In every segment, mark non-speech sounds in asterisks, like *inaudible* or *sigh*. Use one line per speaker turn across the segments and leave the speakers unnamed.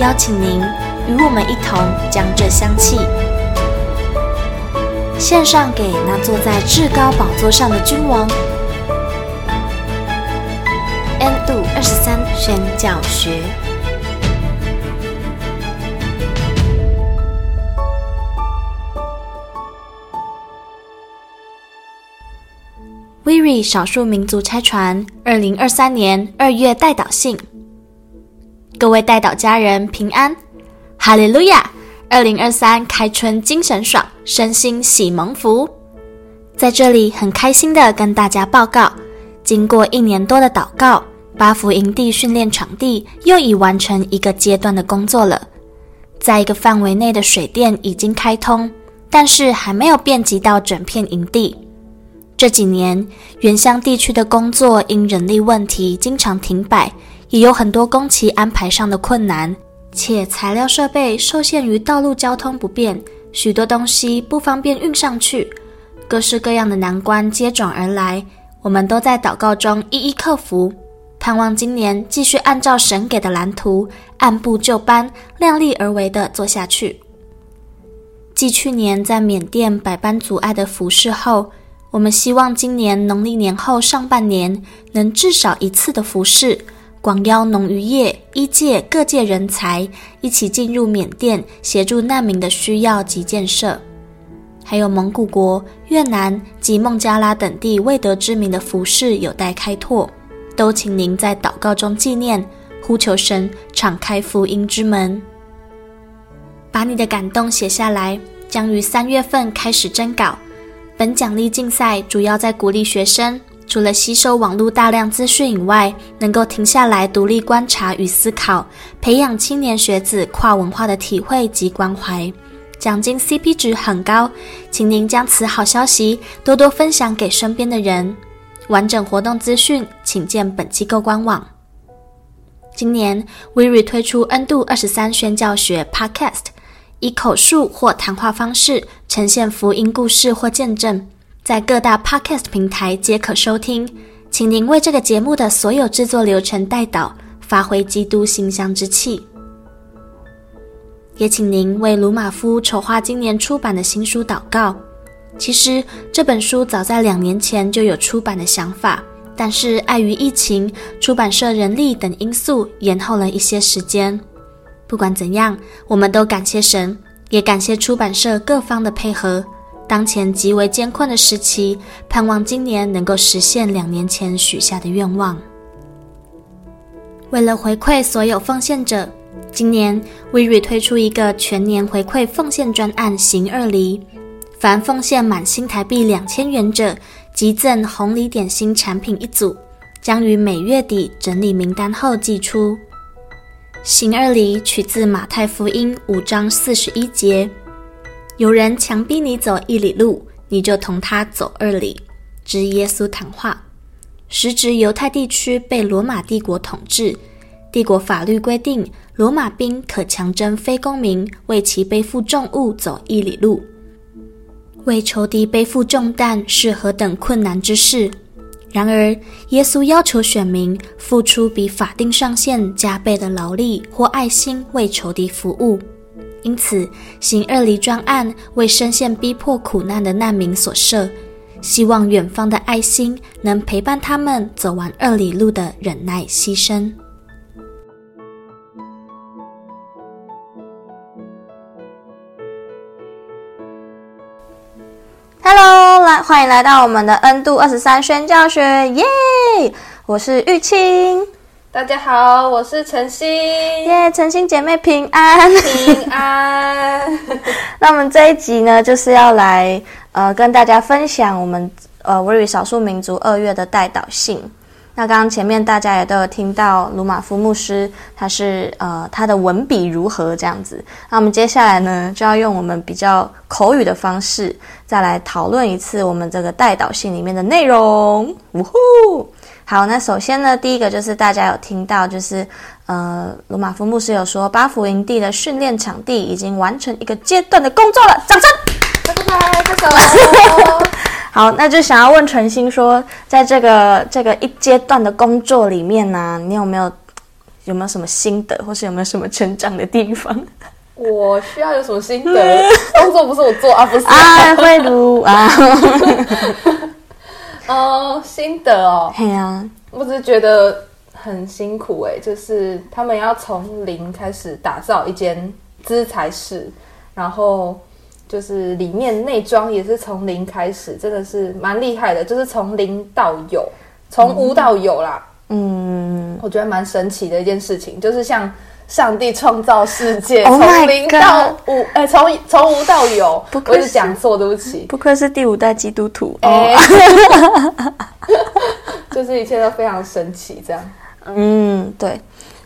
邀请您与我们一同将这香气献上给那坐在至高宝座上的君王。N 度二十三宣教学。Viri 少数民族拆传，二零二三年二月代导信。各位代祷家人平安，哈利路亚！二零二三开春精神爽，身心喜蒙福。在这里很开心的跟大家报告，经过一年多的祷告，八福营地训练场地又已完成一个阶段的工作了。在一个范围内的水电已经开通，但是还没有遍及到整片营地。这几年原乡地区的工作因人力问题经常停摆。也有很多工期安排上的困难，且材料设备受限于道路交通不便，许多东西不方便运上去，各式各样的难关接踵而来。我们都在祷告中一一克服，盼望今年继续按照神给的蓝图，按部就班、量力而为地做下去。继去年在缅甸百般阻碍的服侍后，我们希望今年农历年后上半年能至少一次的服侍。广邀农渔业、医界各界人才一起进入缅甸，协助难民的需要及建设；还有蒙古国、越南及孟加拉等地未得之名的服事有待开拓，都请您在祷告中纪念，呼求神敞开福音之门。把你的感动写下来，将于三月份开始征稿。本奖励竞赛主要在鼓励学生。除了吸收网络大量资讯以外，能够停下来独立观察与思考，培养青年学子跨文化的体会及关怀。奖金 CP 值很高，请您将此好消息多多分享给身边的人。完整活动资讯，请见本机构官网。今年 WIRI 推出 N 度二十三宣教学 Podcast，以口述或谈话方式呈现福音故事或见证。在各大 Podcast 平台皆可收听，请您为这个节目的所有制作流程代祷，发挥基督馨香之气。也请您为鲁马夫筹划今年出版的新书祷告。其实这本书早在两年前就有出版的想法，但是碍于疫情、出版社人力等因素，延后了一些时间。不管怎样，我们都感谢神，也感谢出版社各方的配合。当前极为艰困的时期，盼望今年能够实现两年前许下的愿望。为了回馈所有奉献者，今年 WIRI 推出一个全年回馈奉献专案行二礼，凡奉献满新台币两千元者，即赠红礼点心产品一组，将于每月底整理名单后寄出。行二礼取自马太福音五章四十一节。有人强逼你走一里路，你就同他走二里。之耶稣谈话，时值犹太地区被罗马帝国统治，帝国法律规定，罗马兵可强征非公民为其背负重物走一里路。为仇敌背负重担是何等困难之事！然而，耶稣要求选民付出比法定上限加倍的劳力或爱心，为仇敌服务。因此，行二礼专案为深陷逼迫苦难的难民所设，希望远方的爱心能陪伴他们走完二里路的忍耐牺牲。Hello，来欢迎来到我们的 N 度二十三宣教学，耶、我是玉清。
大家好，我是晨曦，
耶，晨曦姐妹平安，
平安。*laughs*
那我们这一集呢，就是要来呃跟大家分享我们呃 WIRI 少数民族二月的代祷信。那刚刚前面大家也都有听到鲁马夫牧师，他是呃他的文笔如何这样子。那我们接下来呢，就要用我们比较口语的方式，再来讨论一次我们这个代祷信里面的内容。呜呼！好，那首先呢，第一个就是大家有听到，就是呃罗马夫牧师有说，巴福营地的训练场地已经完成一个阶段的工作了，掌声！
拜拜，拍手。*laughs*
好，那就想要问纯心说，在这个这个一阶段的工作里面呢、啊，你有没有有没有什么心得，或是有没有什么成长的地方？*laughs*
我需要有什么心得？*laughs* 工作不是我做啊，不是
啊，会读啊。
哦，心得哦，
对啊，
我只是觉得很辛苦哎，就是他们要从零开始打造一间资材室，然后。就是里面内装也是从零开始，真的是蛮厉害的。就是从零到有，从无到有啦。嗯，我觉得蛮神奇的一件事情，就是像上帝创造世界，从、oh、零到无，哎、欸，从从无到有。不愧是讲错，对不起。
不愧是第五代基督徒。
哎，*laughs* 就是一切都非常神奇，这样。
嗯，对。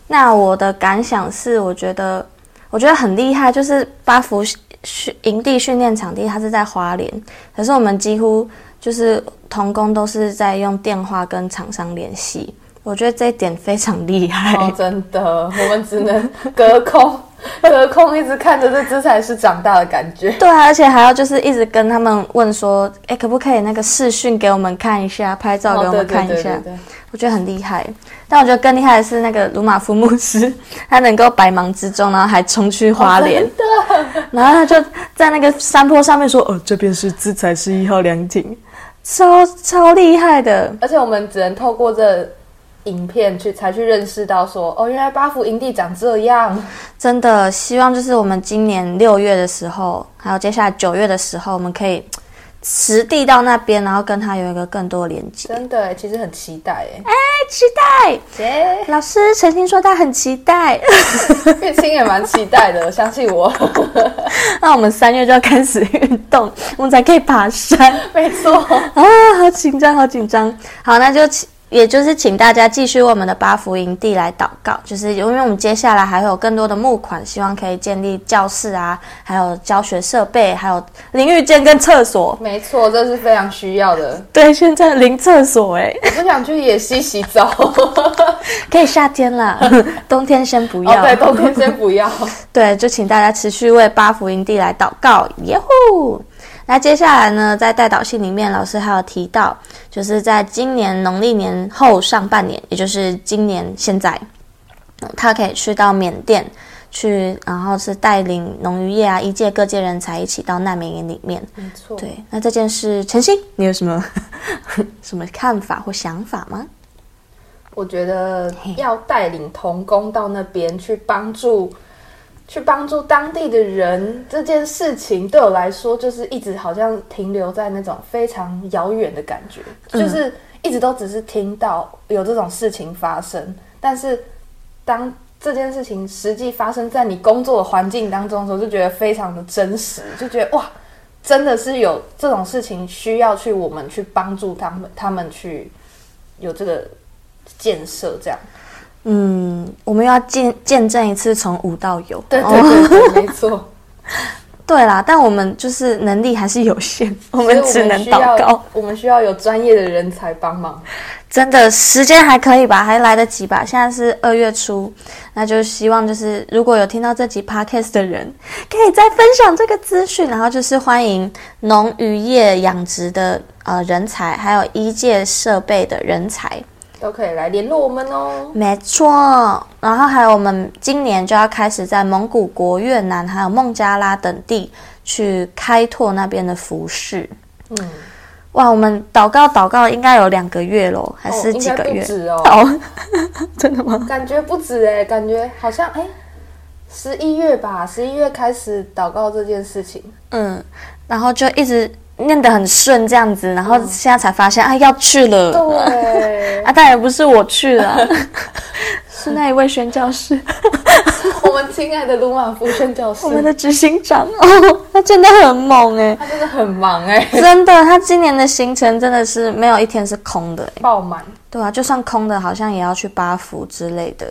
那我的感想是，我觉得我觉得很厉害，就是八福。训营地训练场地，它是在花莲，可是我们几乎就是同工都是在用电话跟厂商联系，我觉得这一点非常厉害。
哦，真的，我们只能隔空隔空一直看着这资材室长大的感觉。*laughs*
对啊，而且还要就是一直跟他们问说，哎，可不可以那个视讯给我们看一下，拍照给我们看一下。哦，对对对对对。我觉得很厉害，但我觉得更厉害的是那个鲁马夫牧师，他能够百忙之中，然后还冲去花莲，*laughs*
哦、
然后他就在那个山坡上面说：“哦，这边是资材室一号凉亭，超超厉害的。”
而且我们只能透过这影片去才去认识到说：“哦，原来八福营地长这样。”
真的希望就是我们今年六月的时候，还有接下来九月的时候，我们可以。实地到那边，然后跟他有一个更多的连接。
真的，其实很期待哎！
哎，期待！姐，老师曾经说他很期待，
月清也蛮期待的，相信我。*laughs*
那我们三月就要开始运动，我们才可以爬山。*laughs*
没错啊，
好紧张，好紧张。好，那就。也就是请大家继续为我们的八福营地来祷告，就是因为我们接下来还会有更多的募款，希望可以建立教室啊，还有教学设备，还有淋浴间跟厕所。
没错，这是非常需要的。
对，现在淋厕所哎，
我不想去野溪洗澡，*laughs*
可以夏天啦，*laughs* 冬天先不要。
哦，对，冬天先不要。*laughs*
对，就请大家持续为八福营地来祷告，耶呼！那接下来呢，在代导信里面，老师还有提到，就是在今年农历年后上半年，也就是今年现在，他可以去到缅甸去，然后是带领农渔业啊、医界各界人才一起到难民营里面。
没错。
对，那这件事，晨星，你有什么 *laughs* 什么看法或想法吗？
我觉得要带领童工到那边去帮助。去帮助当地的人这件事情，对我来说就是一直好像停留在那种非常遥远的感觉，就是一直都只是听到有这种事情发生，但是当这件事情实际发生在你工作的环境当中的时候，就觉得非常的真实，就觉得哇，真的是有这种事情需要去我们去帮助他们，他们去有这个建设这样。
嗯，我们要见见证一次从无到有。
对对对，对，没错。*laughs*
对啦，但我们就是能力还是有限，我们只能祷告。
我们需要有专业的人才帮忙。
真的，时间还可以吧？还来得及吧？现在是二月初，那就希望就是如果有听到这集 podcast 的人，可以再分享这个资讯，然后就是欢迎农渔业养殖的呃人才，还有医界设备的人才。
都可以来联络我们哦。
没错，然后还有我们今年就要开始在蒙古国、越南还有孟加拉等地去开拓那边的服饰。嗯，哇，我们祷告祷告应该有两个月咯，还是几个月？
哦，*laughs*
真的吗？
感觉不止哎，感觉好像哎，十一月吧，十一月开始祷告这件事情。
嗯，然后就一直。念得很顺，这样子，然后现在才发现，啊，要去了。
对，*laughs*
啊，当然不是我去了，*laughs* 是那一位宣教师，*laughs*
我们亲爱的卢马夫宣教师，
我们的执行长。哦，他真的很猛哎，
他真的很忙哎，
真的，他今年的行程真的是没有一天是空的，
爆满。
对啊，就算空的，好像也要去八福之类的。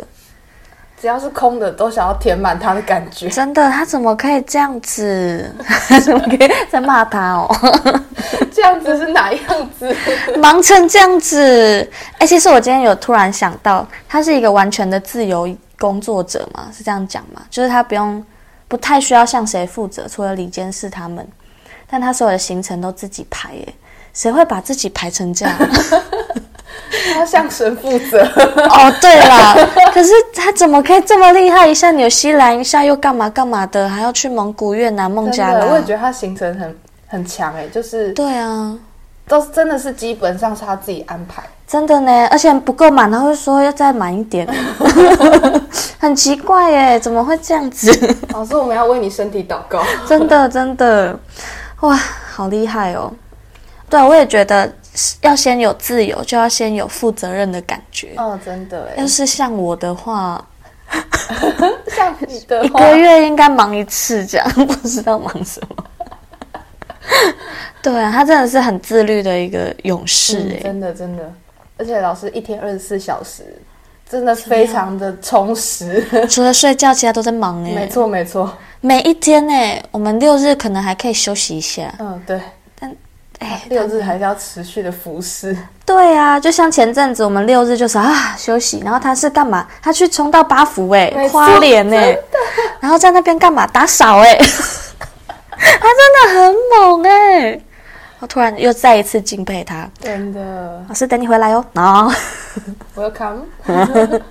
只要是空的，都想要填满他的感觉。
真的，他怎么可以这样子？*laughs* 怎么可以在骂他哦？
这样子是哪样子？
忙成这样子？哎，其实我今天有突然想到，他是一个完全的自由工作者嘛？是这样讲嘛？就是他不用，不太需要向谁负责，除了李监事他们，但他所有的行程都自己排。耶，谁会把自己排成这样？*laughs*
他向神负责
哦，对了，可是他怎么可以这么厉害？一下纽西兰，一下又干嘛干嘛的，还要去蒙古、越南、孟加拉。
我也觉得他行程很很强哎，就是
对啊，
都真的是基本上是他自己安排，
真的呢，而且不够满，他会说要再满一点，*laughs* 很奇怪耶，怎么会这样子？
老师，我们要为你身体祷告，
真的真的，哇，好厉害哦！对，我也觉得。要先有自由，就要先有负责任的感觉。
哦，真的。
要是像我的话，*laughs*
像你的话，
一个月应该忙一次，这样不知道忙什么。对啊，他真的是很自律的一个勇士哎、嗯，
真的真的。而且老师一天二十四小时，真的非常的充实。*laughs*
除了睡觉，其他都在忙哎。
没错没错，
每一天哎，我们六日可能还可以休息一下。
嗯，对。哎，*laughs* 六日还是要持续的服侍。
对啊，就像前阵子我们六日就是啊休息，然后他是干嘛？他去冲到八福哎，花莲哎，然后在那边干嘛？打扫哎，*laughs* 他真的很猛哎！我突然又再一次敬佩他，
真的。
老师等你回来哦
，No，Welcome。*laughs*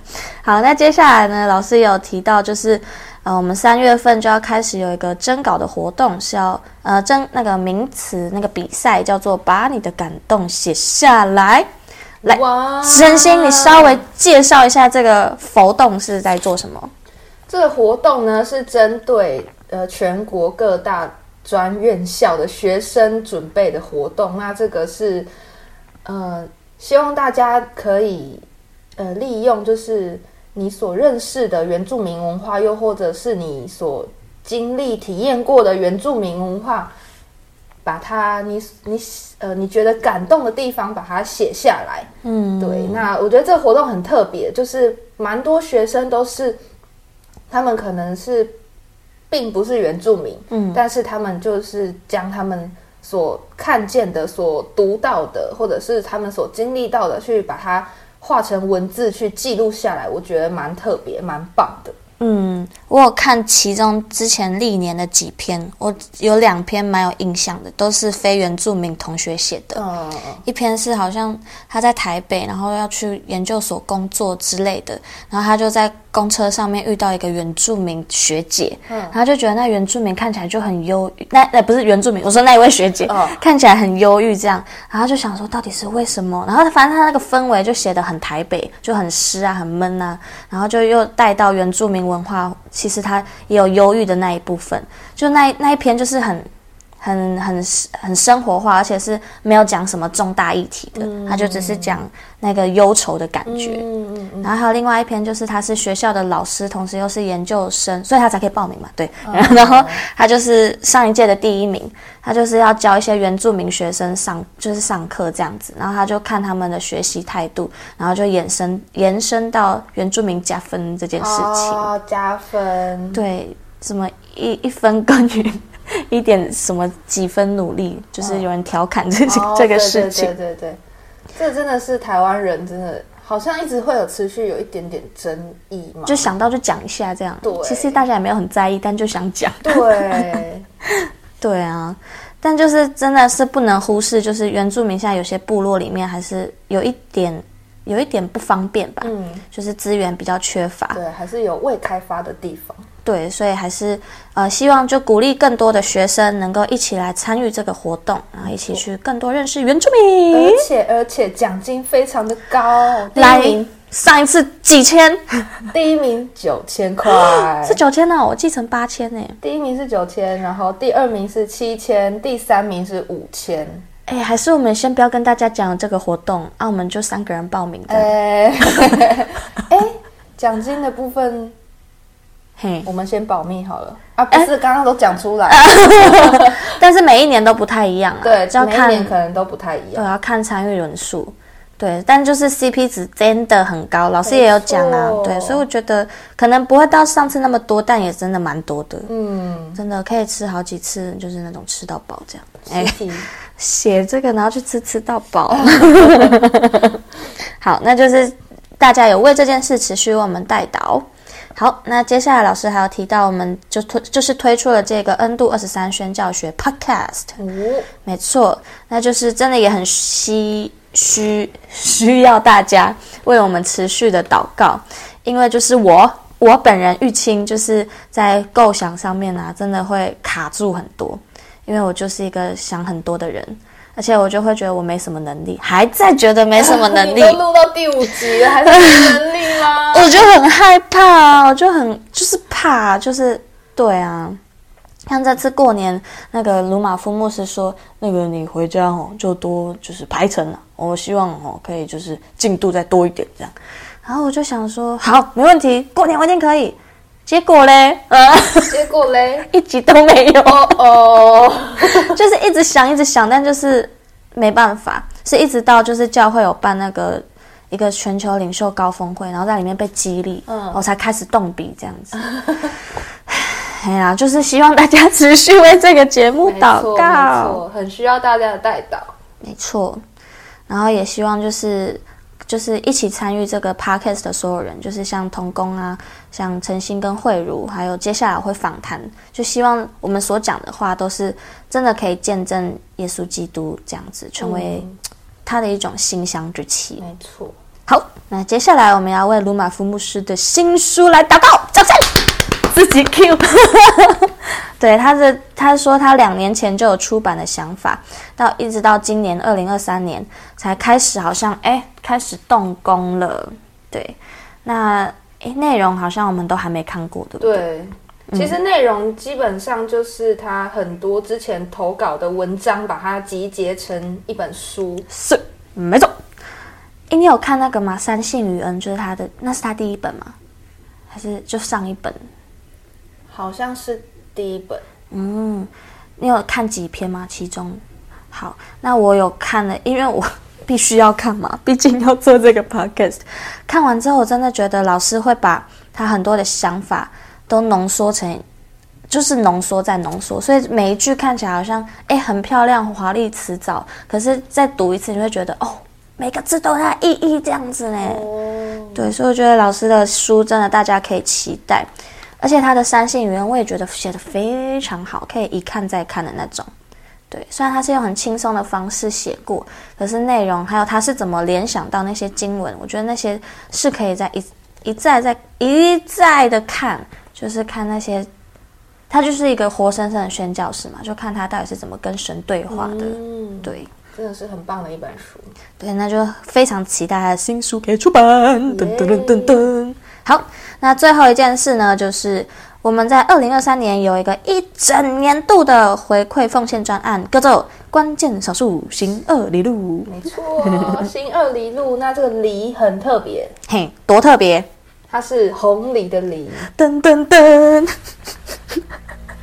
好，那接下来呢？老师有提到就是。呃，我们三月份就要开始有一个征稿的活动，是要呃征那个名词那个比赛，叫做把你的感动写下来。来，真心你稍微介绍一下这个活动是在做什么？
这个活动呢是针对呃全国各大专院校的学生准备的活动。那这个是呃希望大家可以呃利用就是。你所认识的原住民文化，又或者是你所经历、体验过的原住民文化，把它你你呃你觉得感动的地方，把它写下来。嗯，对。那我觉得这个活动很特别，就是蛮多学生都是，他们可能是并不是原住民，嗯，但是他们就是将他们所看见的、所读到的，或者是他们所经历到的，去把它。化成文字去记录下来，我觉得蛮特别、蛮棒的。
嗯，我有看其中之前历年的几篇，我有两篇蛮有印象的，都是非原住民同学写的。嗯，一篇是好像他在台北，然后要去研究所工作之类的，然后他就在公车上面遇到一个原住民学姐，嗯，然后就觉得那原住民看起来就很忧郁，那那不是原住民，我说那一位学姐，哦，看起来很忧郁这样，然后就想说到底是为什么？然后反正他那个氛围就写的很台北，就很湿啊，很闷啊，然后就又带到原住民文化，其实他也有忧郁的那一部分，就那那一篇就是很。很很很生活化，而且是没有讲什么重大议题的，他就只是讲那个忧愁的感觉。嗯嗯嗯。然后还有另外一篇，就是他是学校的老师，同时又是研究生，所以他才可以报名嘛。对。*laughs* 然后他就是上一届的第一名，他就是要教一些原住民学生上，就是上课这样子。然后他就看他们的学习态度，然后就延伸延伸到原住民加分这件事情。
哦，加分。
对，什么一一分耕耘。*laughs* 一点什么几分努力，就是有人调侃这、哦、这个事情。
对对对，对，这真的是台湾人真的好像一直会有持续有一点点争议嘛。
就想到就讲一下这样。对，其实大家也没有很在意，但就想讲。
对，*laughs*
对啊，但就是真的是不能忽视，就是原住民现在有些部落里面还是有一点有一点不方便吧。嗯，就是资源比较缺乏。
对，还是有未开发的地方。
对，所以还是呃，希望就鼓励更多的学生能够一起来参与这个活动，然后一起去更多认识原住民。
而且而且奖金非常的高，
第一名上一次几千，*laughs*
第一名九千块，
是九千呢，我记成八千呢。
第一名是九千，然后第二名是七千，第三名是五千。
哎，还是我们先不要跟大家讲这个活动啊，我们就三个人报名的。哎。*laughs*
奖金的部分，
嘿，
我们先保密好了啊！不是，刚刚都讲出来，*laughs*
但是每一年都不太一样啊。
对，
要看
每一年可能都不太一样。
对，要看参与人数。对，但就是 CP 值真的很高，老师也有讲啊。对，所以我觉得可能不会到上次那么多，但也真的蛮多的。嗯，真的可以吃好几次，就是那种吃到饱这样。哎，写这个然后去吃吃到饱。*laughs* 好，那就是大家有为这件事持续为我们代祷。好，那接下来老师还要提到，我们就推就是推出了这个 N 度二十三宣教学 Podcast。哦，没错，那就是真的也很需需需要大家为我们持续的祷告，因为就是我我本人玉清就是在构想上面啊，真的会卡住很多，因为我就是一个想很多的人。而且我就会觉得我没什么能力，还在觉得没什么能力。*laughs*
录到第五集了，还是没能力吗？*laughs*
我就很害怕，我就很就是怕，就是对啊。像这次过年，那个鲁马夫牧师说，那个你回家哦，就多就是排程了。我希望哦，可以就是进度再多一点这样。然后我就想说，好，没问题，过年我一定可以。结果嘞，呃，*laughs*
结果嘞，
一集都没有。
哦，*laughs*
就是一直想，一直想，但就是没办法，是一直到就是教会有办那个一个全球领袖高峰会，然后在里面被激励，嗯，我才开始动笔这样子。*laughs* 哎呀，就是希望大家持续为这个节目祷告，
很需要大家的代祷，
没错。然后也希望就是。就是一起参与这个 podcast 的所有人，就是像童工啊，像陈星跟慧茹，还有接下来会访谈，就希望我们所讲的话都是真的可以见证耶稣基督这样子，成为他的一种馨香之气。
没错。
好，那接下来我们要为鲁马夫牧师的新书来祷告，掌声。自己 Q，*laughs* 对，他是他说他两年前就有出版的想法，到一直到今年二零二三年才开始，好像哎开始动工了。对，那哎内容好像我们都还没看过，对不对？
对，其实内容基本上就是他很多之前投稿的文章，把它集结成一本书。
是，没错。哎，你有看那个吗？三信与恩就是他的，那是他第一本吗？还是就上一本？
好像是第一本，
嗯，你有看几篇吗？其中，好，那我有看了，因为我 *laughs* 必须要看嘛，*laughs* 毕竟要做这个 podcast。看完之后，我真的觉得老师会把他很多的想法都浓缩成，就是浓缩再浓缩，所以每一句看起来好像哎很漂亮、华丽辞藻，可是再读一次，你会觉得哦，每个字都有它的意义这样子呢。哦，对，所以我觉得老师的书真的大家可以期待。而且他的三性语言，我也觉得写的非常好，可以一看再看的那种。对，虽然他是用很轻松的方式写过，可是内容还有他是怎么联想到那些经文，我觉得那些是可以在一一再再一再的看，就是看那些，他就是一个活生生的宣教士嘛，就看他到底是怎么跟神对话的。嗯，对，
真的是很棒的一本书。
对，那就非常期待他的新书可以出版。噔噔噔噔噔，好。那最后一件事呢，就是我们在二零二三年有一个一整年度的回馈奉献专案，叫做“关键少数行二里路”。
没错，*laughs* 行二里路，那这个“里”很特别，
嘿，多特别？
它是红里的“里”。
噔噔噔。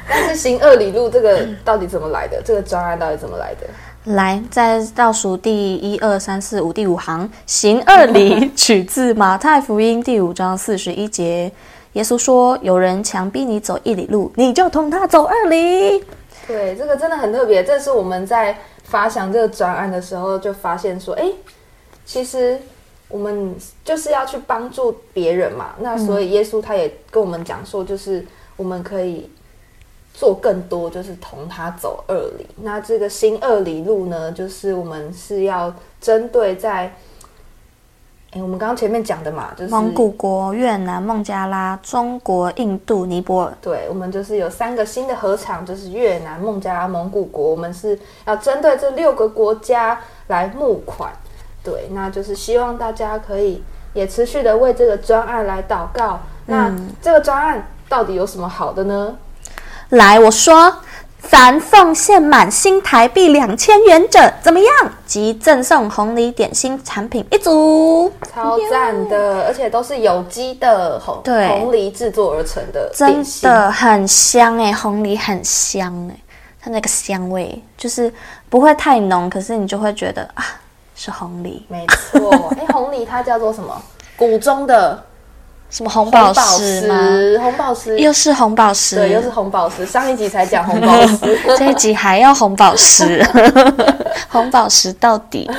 但是行二里路这个到底怎么来的？这个专案到底怎么来的？
来，在倒数第一二三四五第五行，行二里取自马太福音第五章四十一节。耶稣说：“有人强逼你走一里路，你就同他走二里。”
对，这个真的很特别。这是我们在发想这个专案的时候就发现说：“哎，其实我们就是要去帮助别人嘛。那所以耶稣他也跟我们讲说，就是我们可以。”做更多就是同他走二里，那这个新二里路呢，就是我们是要针对在，哎，我们刚刚前面讲的嘛，就是
蒙古国、越南、孟加拉、中国、印度、尼泊尔。
对，我们就是有三个新的合场，就是越南、孟加拉、蒙古国，我们是要针对这六个国家来募款。对，那就是希望大家可以也持续的为这个专案来祷告。那这个专案到底有什么好的呢？
来，我说，咱奉献满新台币两千元者，怎么样？即赠送红梨点心产品一组，
超赞的，而且都是有机的红对红梨制作而成的，
真的很香哎、欸，红梨很香哎、欸，它那个香味就是不会太浓，可是你就会觉得啊，是红梨，
没错，哎、欸，红梨它叫做什么？谷中的。
什么红宝石吗？
红宝石
又是红宝石，
对，又是红宝石。上一集才讲红宝石，*laughs*
这一集还要红宝石，*laughs* 红宝石到底？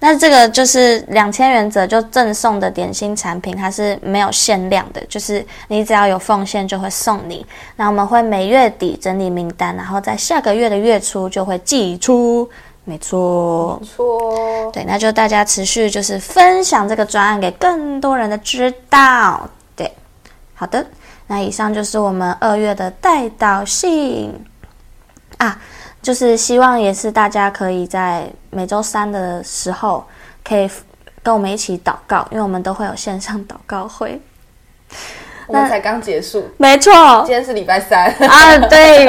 那这个就是两千元者就赠送的点心产品，它是没有限量的，就是你只要有奉献就会送你。那我们会每月底整理名单，然后在下个月的月初就会寄出。没错，
没错，
对，那就大家持续就是分享这个专案给更多人的知道。对，好的，那以上就是我们二月的代导信啊，就是希望也是大家可以在每周三的时候可以跟我们一起祷告，因为我们都会有线上祷告会。
我们才刚结束，
没错，
今天是礼拜三。
啊，对，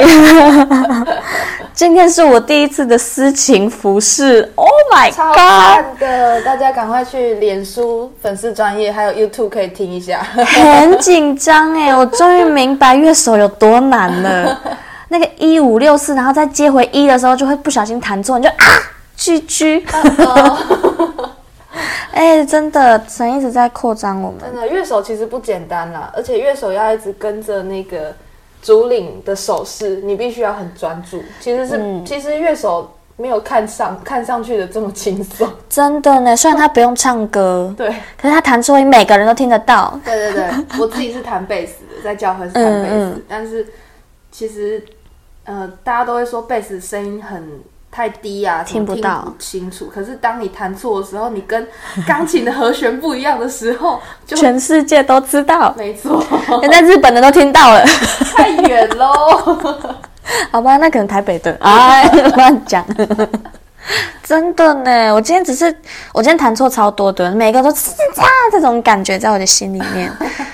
今天是我第一次的私情服饰，Oh my God，超
赞的，大家赶快去脸书粉丝专业，还有 YouTube 可以听一下，
很紧张哎，我终于明白乐手有多难了，那个一五六四，然后再接回一的时候，就会不小心弹错，你就啊，GG。*laughs* 哎、欸，真的，神一直在扩张我们。
真的，乐手其实不简单啦，而且乐手要一直跟着那个主领的手势，你必须要很专注。其实是，嗯、其实乐手没有看上看上去的这么轻松。
真的呢，虽然他不用唱歌，
对，
可是他弹出，每个人都听得到。
对对对，我自己是弹贝斯的，在教会是弹贝斯，嗯嗯，但是其实，呃，大家都会说贝斯声音很。太低啊，听不到，听不清楚。可是当你弹错的时候，你跟 *laughs* 钢琴的和弦不一样的时候，就
全世界都知道。
没错，
连在日本的都听到了。
太远喽，*laughs*
好吧，那可能台北的。哎，*laughs* 乱讲。真的呢，我今天只是，我今天弹错超多的，每个都吱喳这种感觉在我的心里面。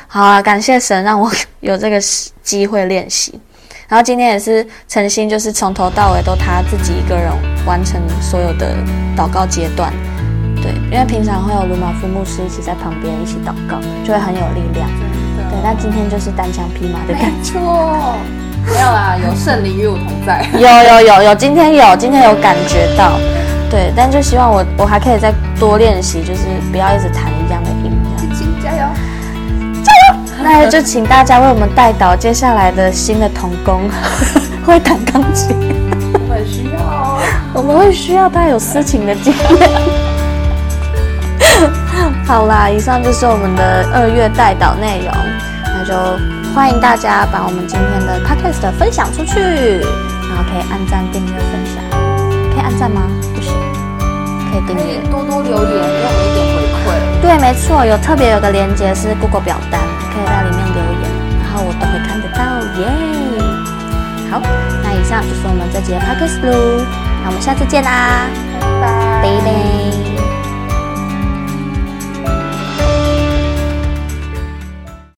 好啊，感谢神让我有这个机会练习。然后今天也是诚心，就是从头到尾都他自己一个人完成所有的祷告阶段，对，因为平常会有鲁马夫牧师一起在旁边一起祷告，就会很有力量。对，那今天就是单枪匹马的感觉。
没错，没有啦，有圣灵与我同在。
有有有有，今天有，今天有感觉到，对，但就希望我我还可以再多练习，就是不要一直弹一样的音。那就请大家为我们代祷，接下来的新的童工 *laughs* 会弹钢琴，
我们需要，
我们会需要他有私情的经验。好啦，以上就是我们的二月代祷内容，那就欢迎大家把我们今天的 podcast 分享出去，然后可以按赞、订阅、分享，可以按赞吗？不行，可以订阅，
多多留言，给我们一点回馈。
对，没错，有特别有个连接是 Google 表单。好，那以上就是我们这节 podcast 了，那我们下次见啦，
拜拜。